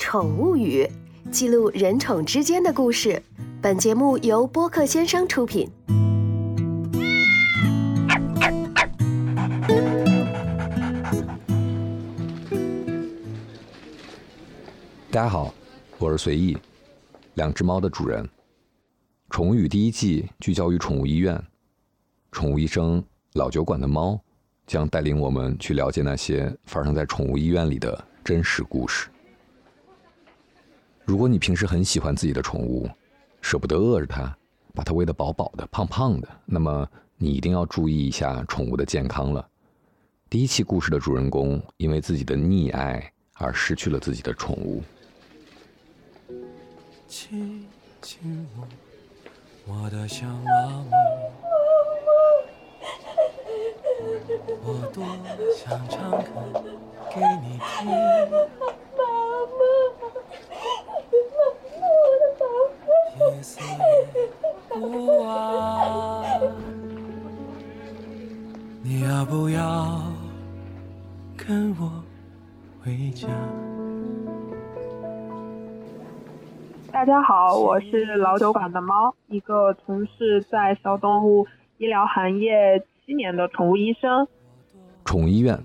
宠物语，记录人宠之间的故事。本节目由播客先生出品。大家好，我是随意，两只猫的主人。宠物语第一季聚焦于宠物医院，宠物医生老酒馆的猫将带领我们去了解那些发生在宠物医院里的真实故事。如果你平时很喜欢自己的宠物，舍不得饿着它，把它喂得饱饱的、胖胖的，那么你一定要注意一下宠物的健康了。第一期故事的主人公因为自己的溺爱而失去了自己的宠物。亲亲我，的小猫咪，我多想唱歌给你听。你要不要跟我回家？大家好，我是老酒馆的猫，一个从事在小动物医疗行业七年的宠物医生。宠物医院。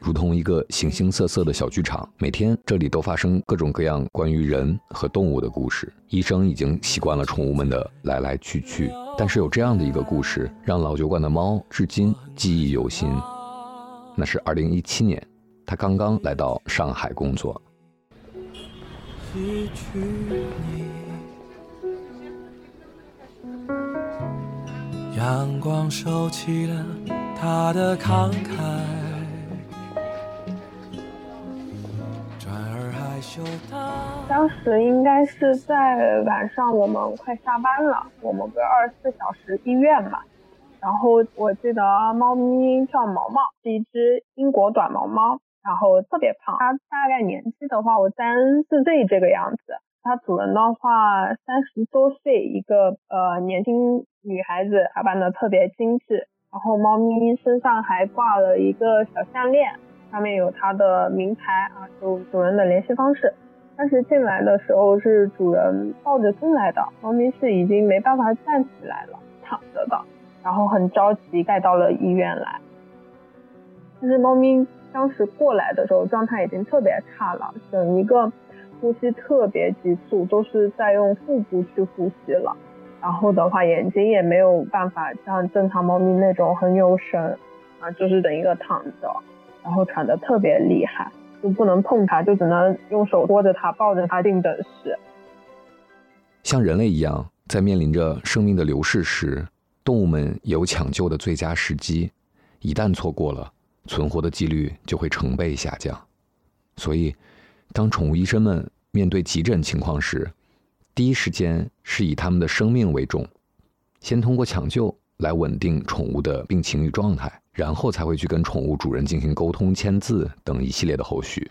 如同一个形形色色的小剧场，每天这里都发生各种各样关于人和动物的故事。医生已经习惯了宠物们的来来去去，但是有这样的一个故事，让老酒馆的猫至今记忆犹新。那是二零一七年，他刚刚来到上海工作。阳光收起了他的慷慨。时应该是在晚上，我们快下班了。我们不是二十四小时医院嘛。然后我记得猫咪叫毛毛，是一只英国短毛猫，然后特别胖。它大概年纪的话，我三四岁这个样子。它主人的话三十多岁，一个呃年轻女孩子，打扮的特别精致。然后猫咪身上还挂了一个小项链。上面有它的名牌啊，有主人的联系方式。当时进来的时候是主人抱着进来的，猫咪是已经没办法站起来了，躺着的，然后很着急带到了医院来。但是猫咪当时过来的时候状态已经特别差了，整一个呼吸特别急促，都是在用腹部去呼吸了。然后的话眼睛也没有办法像正常猫咪那种很有神啊，就是等一个躺着。然后喘得特别厉害，就不能碰它，就只能用手托着它，抱着它定等时。像人类一样，在面临着生命的流逝时，动物们有抢救的最佳时机，一旦错过了，存活的几率就会成倍下降。所以，当宠物医生们面对急诊情况时，第一时间是以他们的生命为重，先通过抢救来稳定宠物的病情与状态。然后才会去跟宠物主人进行沟通、签字等一系列的后续。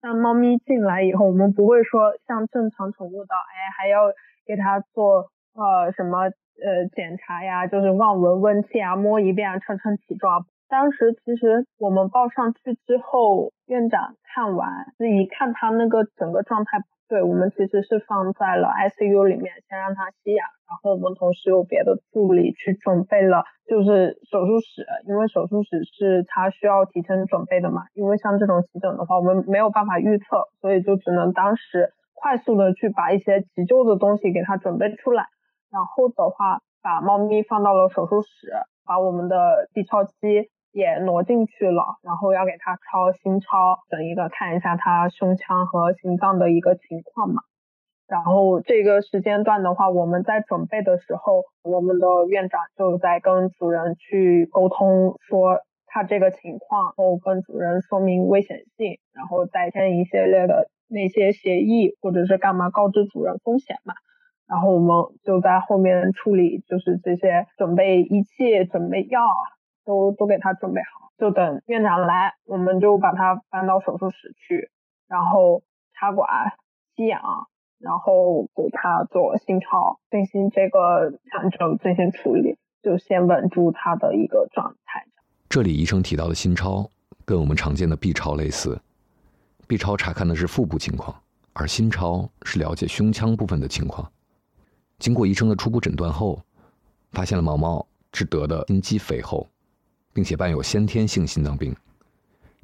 像猫咪进来以后，我们不会说像正常宠物的，哎，还要给它做呃什么呃检查呀，就是望闻问切啊，摸一遍啊，称称体重啊。当时其实我们抱上去之后，院长看完，一看它那个整个状态。对我们其实是放在了 ICU 里面，先让它吸氧，然后我们同时有别的助理去准备了，就是手术室，因为手术室是他需要提前准备的嘛。因为像这种急诊的话，我们没有办法预测，所以就只能当时快速的去把一些急救的东西给它准备出来，然后的话把猫咪放到了手术室，把我们的 B 超机。也挪进去了，然后要给他超心超，整一个看一下他胸腔和心脏的一个情况嘛。然后这个时间段的话，我们在准备的时候，我们的院长就在跟主人去沟通，说他这个情况，然后跟主人说明危险性，然后再签一系列的那些协议或者是干嘛告知主人风险嘛。然后我们就在后面处理，就是这些准备仪器、准备药。都都给他准备好，就等院长来，我们就把他搬到手术室去，然后插管、吸氧，然后给他做心超，进行这个抢救，进行处理，就先稳住他的一个状态。这里医生提到的心超，跟我们常见的 B 超类似，B 超查看的是腹部情况，而心超是了解胸腔部分的情况。经过医生的初步诊断后，发现了毛毛是得的心肌肥厚，并且伴有先天性心脏病。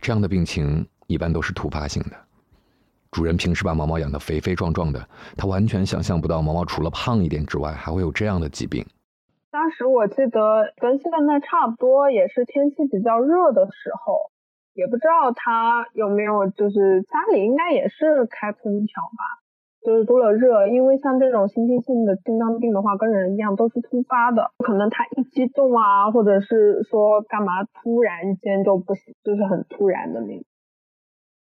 这样的病情一般都是突发性的。主人平时把毛毛养得肥肥壮壮的，他完全想象不到毛毛除了胖一点之外，还会有这样的疾病。当时我记得跟现在差不多，也是天气比较热的时候，也不知道他有没有，就是家里应该也是开空调吧，就是多了热。因为像这种先天性的心脏病的话，跟人一样都是突发的，可能他一激动啊，或者是说干嘛突然间就不行，就是很突然的那种。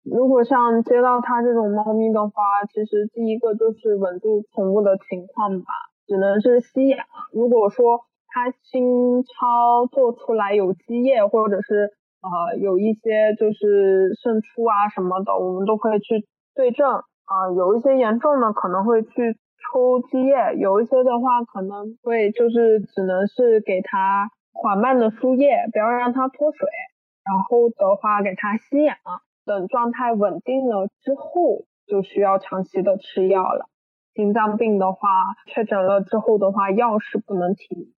如果像接到它这种猫咪的话，其实第一个就是稳住宠物的情况吧，只能是吸氧。如果说它心超做出来有积液，或者是呃有一些就是渗出啊什么的，我们都可以去对症啊。有一些严重的可能会去抽积液，有一些的话可能会就是只能是给它缓慢的输液，不要让它脱水，然后的话给它吸氧。等状态稳定了之后，就需要长期的吃药了。心脏病的话，确诊了之后的话，药是不能停。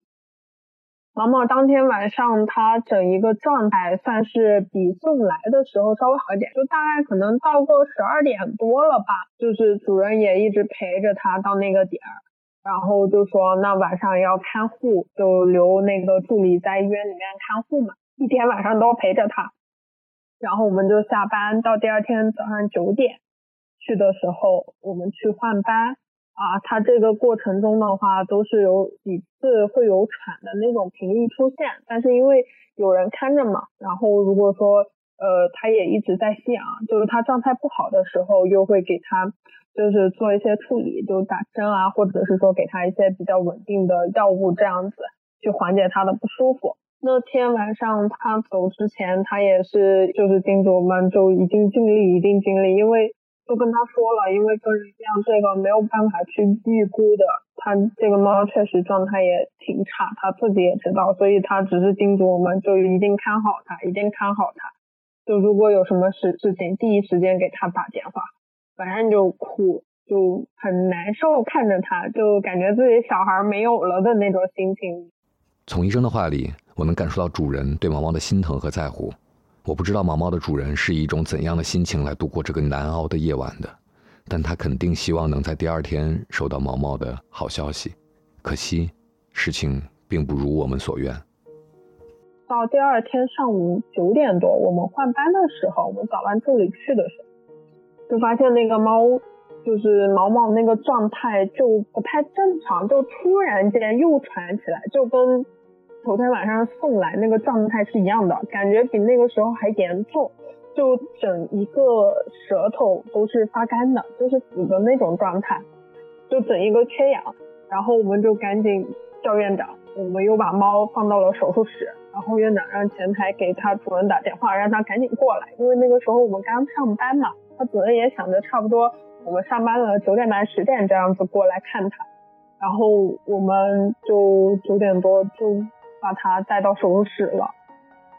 毛毛当天晚上他整一个状态算是比送来的时候稍微好一点，就大概可能到个十二点多了吧。就是主人也一直陪着他到那个点儿，然后就说那晚上要看护，就留那个助理在医院里面看护嘛，一天晚上都陪着他。然后我们就下班，到第二天早上九点去的时候，我们去换班啊。它这个过程中的话，都是有几次会有喘的那种频率出现，但是因为有人看着嘛，然后如果说呃他也一直在吸氧，就是他状态不好的时候，又会给他就是做一些处理，就打针啊，或者是说给他一些比较稳定的药物，这样子去缓解他的不舒服。那天晚上他走之前，他也是就是叮嘱我们，就一定尽力，一定尽力，因为都跟他说了，因为跟人一样，这个没有办法去预估的。他这个猫确实状态也挺差，他自己也知道，所以他只是叮嘱我们，就一定看好它，一定看好它。就如果有什么事事情，第一时间给他打电话。反正就哭，就很难受，看着他就感觉自己小孩没有了的那种心情。从医生的话里。我能感受到主人对毛毛的心疼和在乎。我不知道毛毛的主人是以一种怎样的心情来度过这个难熬的夜晚的，但他肯定希望能在第二天收到毛毛的好消息。可惜，事情并不如我们所愿。到第二天上午九点多，我们换班的时候，我们早班助理去的时候，就发现那个猫，就是毛毛那个状态就不太正常，就突然间又喘起来，就跟。头天晚上送来那个状态是一样的，感觉比那个时候还严重，就整一个舌头都是发干的，就是死的那种状态，就整一个缺氧。然后我们就赶紧叫院长，我们又把猫放到了手术室，然后院长让前台给他主任打电话，让他赶紧过来，因为那个时候我们刚上班嘛，他主任也想着差不多我们上班了九点半十点这样子过来看他，然后我们就九点多就。把他带到手术室了，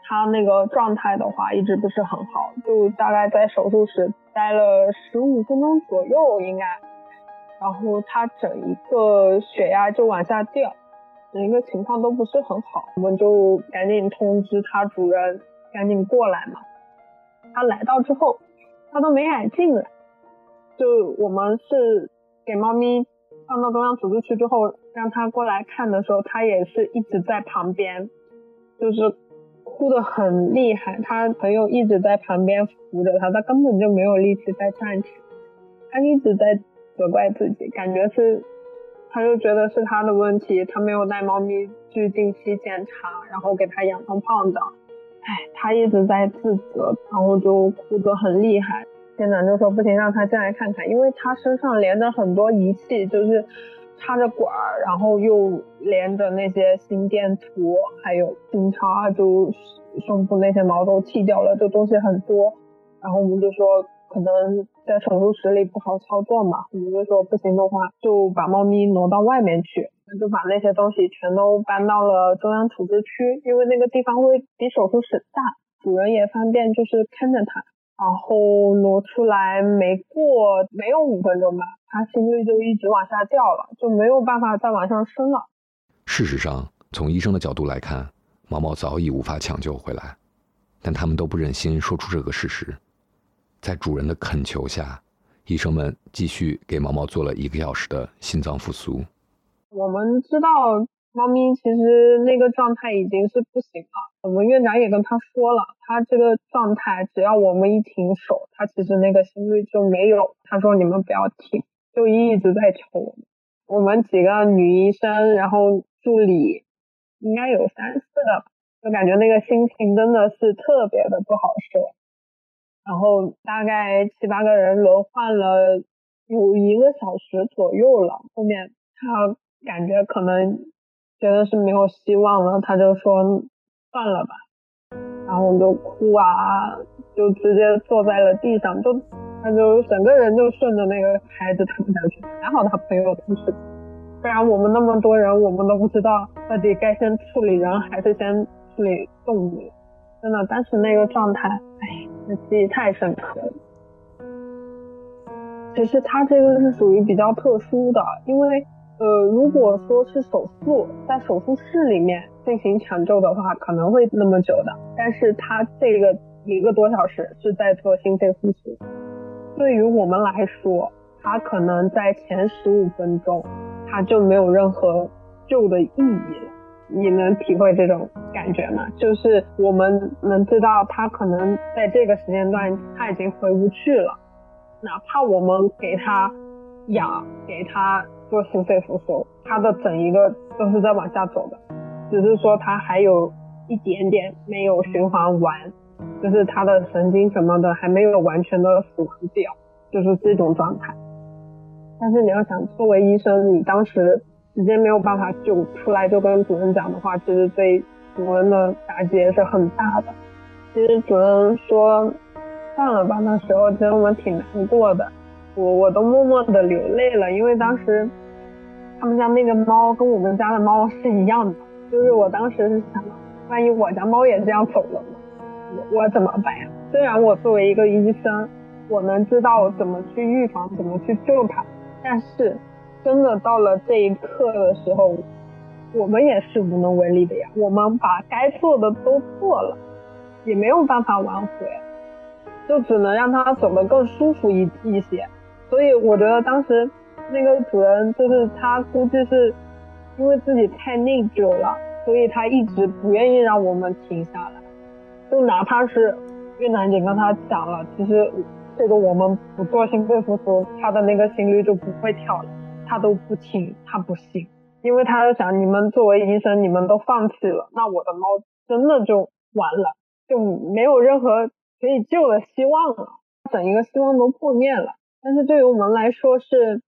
他那个状态的话一直不是很好，就大概在手术室待了十五分钟左右应该，然后他整一个血压就往下掉，整一个情况都不是很好，我们就赶紧通知他主人赶紧过来嘛。他来到之后，他都没敢进来，就我们是给猫咪。放到中央手术区之后，让他过来看的时候，他也是一直在旁边，就是哭得很厉害。他朋友一直在旁边扶着他，他根本就没有力气再站起来。他一直在责怪自己，感觉是，他就觉得是他的问题，他没有带猫咪去定期检查，然后给他养成胖的。哎，他一直在自责，然后就哭得很厉害。店长就说不行，让他进来看看，因为他身上连着很多仪器，就是插着管儿，然后又连着那些心电图，还有心插，就胸部那些毛都剃掉了，就东西很多。然后我们就说可能在手术室里不好操作嘛，我们就说不行的话就把猫咪挪到外面去，就把那些东西全都搬到了中央处置区，因为那个地方会比手术室大，主人也方便就是看着它。然后挪出来没过没有五分钟吧，它心率就一直往下掉了，就没有办法再往上升了。事实上，从医生的角度来看，毛毛早已无法抢救回来，但他们都不忍心说出这个事实。在主人的恳求下，医生们继续给毛毛做了一个小时的心脏复苏。我们知道。猫咪其实那个状态已经是不行了，我们院长也跟他说了，他这个状态只要我们一停手，他其实那个心率就没有。他说你们不要停，就一直在求我们。我们几个女医生，然后助理，应该有三四个，就感觉那个心情真的是特别的不好受。然后大概七八个人轮换了有一个小时左右了，后面他感觉可能。觉得是没有希望了，他就说算了吧，然后我就哭啊，就直接坐在了地上，就他就整个人就顺着那个孩子躺下去，还好他朋友同时，不然我们那么多人，我们都不知道到底该先处理人还是先处理动物，真的当时那个状态，哎，那记忆太深刻了。其实他这个是属于比较特殊的，因为。呃，如果说是手术，在手术室里面进行抢救的话，可能会那么久的。但是他这个一个多小时是在做心肺复苏，对于我们来说，他可能在前十五分钟，他就没有任何救的意义了。你能体会这种感觉吗？就是我们能知道他可能在这个时间段他已经回不去了，哪怕我们给他氧，给他。做心肺复苏，他的整一个都是在往下走的，只是说他还有一点点没有循环完，就是他的神经什么的还没有完全的死亡掉，就是这种状态。但是你要想，作为医生，你当时直接没有办法救出来，就跟主任讲的话，其实对主任的打击也是很大的。其实主任说算了吧，那时候其实我挺难过的，我我都默默的流泪了，因为当时。他们家那个猫跟我们家的猫是一样的，就是我当时是想，万一我家猫也这样走了呢，我我怎么办呀？虽然我作为一个医生，我能知道怎么去预防，怎么去救它，但是真的到了这一刻的时候，我们也是无能为力的呀。我们把该做的都做了，也没有办法挽回，就只能让它走得更舒服一一些。所以我觉得当时。那个主人就是他，估计是因为自己太内疚了，所以他一直不愿意让我们停下来。就哪怕是院长已经跟他讲了，其实这个我们不做心肺复苏，他的那个心率就不会跳了，他都不听，他不信，因为他就想，你们作为医生，你们都放弃了，那我的猫真的就完了，就没有任何可以救的希望了，整一个希望都破灭了。但是对于我们来说是。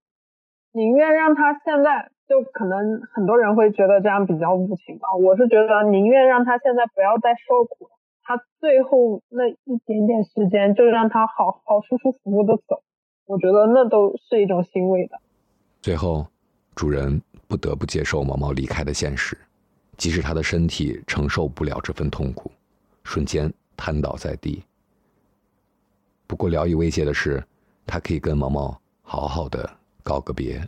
宁愿让他现在就可能很多人会觉得这样比较无情吧，我是觉得宁愿让他现在不要再受苦，他最后那一点点时间就让他好好舒舒服服的走，我觉得那都是一种欣慰的。最后，主人不得不接受毛毛离开的现实，即使他的身体承受不了这份痛苦，瞬间瘫倒在地。不过聊以慰藉的是，他可以跟毛毛好好的。告个别。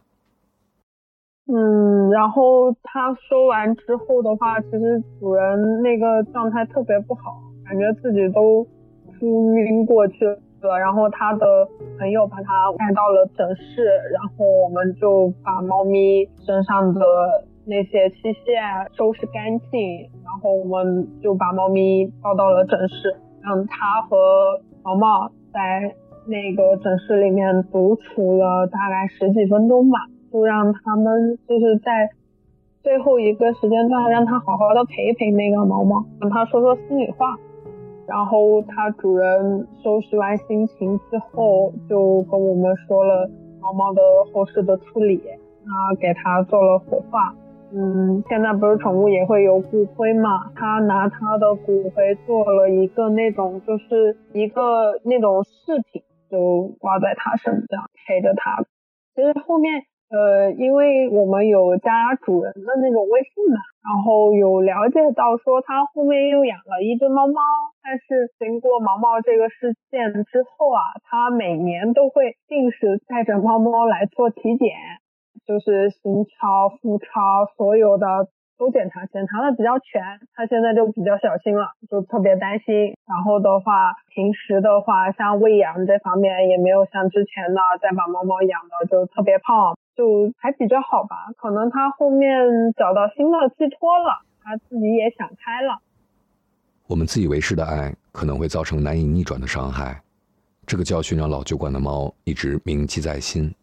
嗯，然后他说完之后的话，其实主人那个状态特别不好，感觉自己都哭晕过去了。然后他的朋友把他带到了诊室，然后我们就把猫咪身上的那些器械收拾干净，然后我们就把猫咪抱到了诊室，让他和毛毛在。那个诊室里面独处了大概十几分钟吧，就让他们就是在最后一个时间段，让他好好的陪陪那个毛毛，跟他说说心里话。然后他主人收拾完心情之后，就跟我们说了毛毛的后事的处理，啊，给他做了火化。嗯，现在不是宠物也会有骨灰嘛？他拿他的骨灰做了一个那种，就是一个那种饰品。就挂在他身上陪着他。其实后面呃，因为我们有加主人的那种微信嘛，然后有了解到说他后面又养了一只猫猫，但是经过毛毛这个事件之后啊，他每年都会定时带着猫猫来做体检，就是心超、腹超，所有的。都检查，检查的比较全，他现在就比较小心了，就特别担心。然后的话，平时的话，像喂养这方面也没有像之前的再把猫猫养的就特别胖，就还比较好吧。可能他后面找到新的寄托了，他自己也想开了。我们自以为是的爱可能会造成难以逆转的伤害，这个教训让老酒馆的猫一直铭记在心。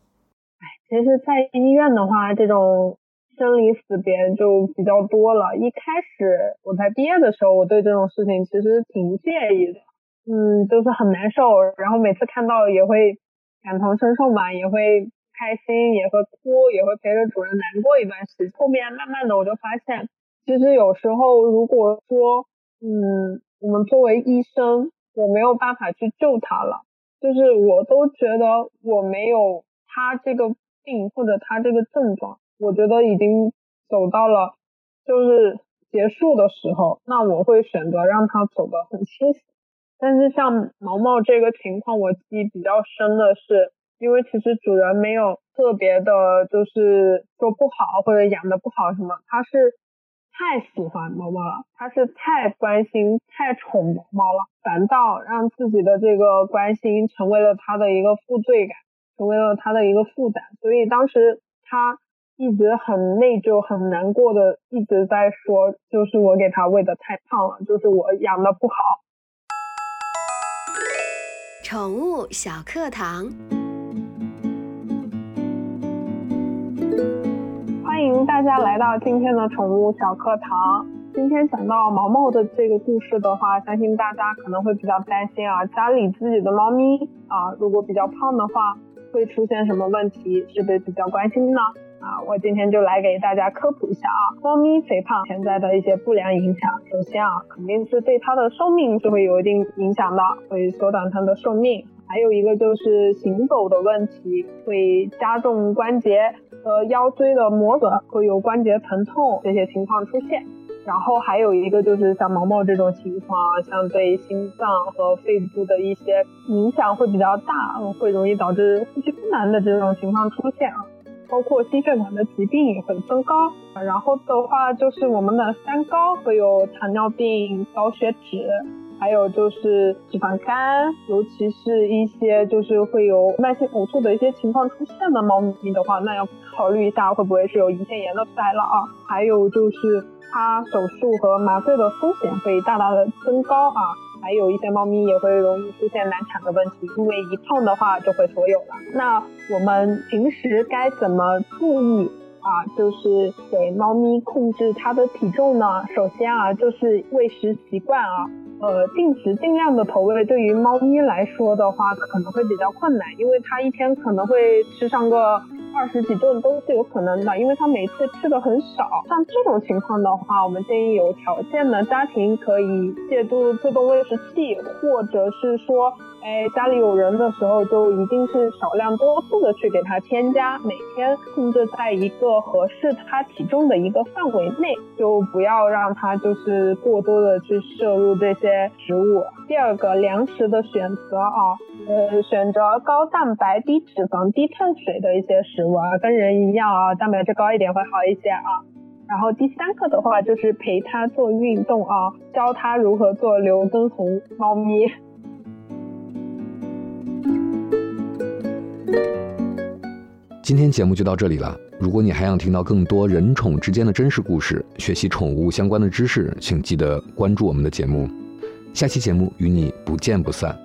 哎，其实，在医院的话，这种。生离死别就比较多了。一开始我在毕业的时候，我对这种事情其实挺介意的，嗯，就是很难受。然后每次看到也会感同身受嘛，也会开心，也会哭，也会陪着主人难过一段时间。后面慢慢的我就发现，其实有时候如果说，嗯，我们作为医生，我没有办法去救他了，就是我都觉得我没有他这个病或者他这个症状。我觉得已经走到了就是结束的时候，那我会选择让它走得很清晰。但是像毛毛这个情况，我记忆比较深的是，因为其实主人没有特别的，就是说不好或者养的不好什么，他是太喜欢毛毛了，他是太关心、太宠毛毛了，反倒让自己的这个关心成为了他的一个负罪感，成为了他的一个负担。所以当时他。一直很内疚、很难过的，一直在说，就是我给它喂的太胖了，就是我养的不好。宠物小课堂，欢迎大家来到今天的宠物小课堂。今天讲到毛毛的这个故事的话，相信大家可能会比较担心啊，家里自己的猫咪啊，如果比较胖的话，会出现什么问题？是不是比较关心呢？啊，我今天就来给大家科普一下啊，猫咪肥胖潜在的一些不良影响。首先啊，肯定是对它的寿命是会有一定影响的，会缩短它的寿命。还有一个就是行走的问题，会加重关节和腰椎的磨损，会有关节疼痛这些情况出现。然后还有一个就是像毛毛这种情况，像对心脏和肺部的一些影响会比较大，会容易导致呼吸困难的这种情况出现啊。包括心血管的疾病也会增高，然后的话就是我们的三高会有糖尿病、高血脂，还有就是脂肪肝，尤其是一些就是会有慢性呕吐的一些情况出现的猫咪的话，那要考虑一下会不会是有胰腺炎的来了啊？还有就是它手术和麻醉的风险会大大的增高啊。还有一些猫咪也会容易出现难产的问题，因为一碰的话就会所有了。那我们平时该怎么注意啊？就是给猫咪控制它的体重呢？首先啊，就是喂食习惯啊。呃，定时定量的投喂对于猫咪来说的话，可能会比较困难，因为它一天可能会吃上个二十几顿都是有可能的，因为它每次吃的很少。像这种情况的话，我们建议有条件的家庭可以借助自动喂食器，或者是说。哎，家里有人的时候，就一定是少量多次的去给它添加，每天控制在一个合适它体重的一个范围内，就不要让它就是过多的去摄入这些食物。第二个，粮食的选择啊，呃，选择高蛋白、低脂肪、低碳水的一些食物啊，跟人一样啊，蛋白质高一点会好一些啊。然后第三个的话，就是陪它做运动啊，教它如何做刘畊宏猫咪。今天节目就到这里了。如果你还想听到更多人宠之间的真实故事，学习宠物相关的知识，请记得关注我们的节目。下期节目与你不见不散。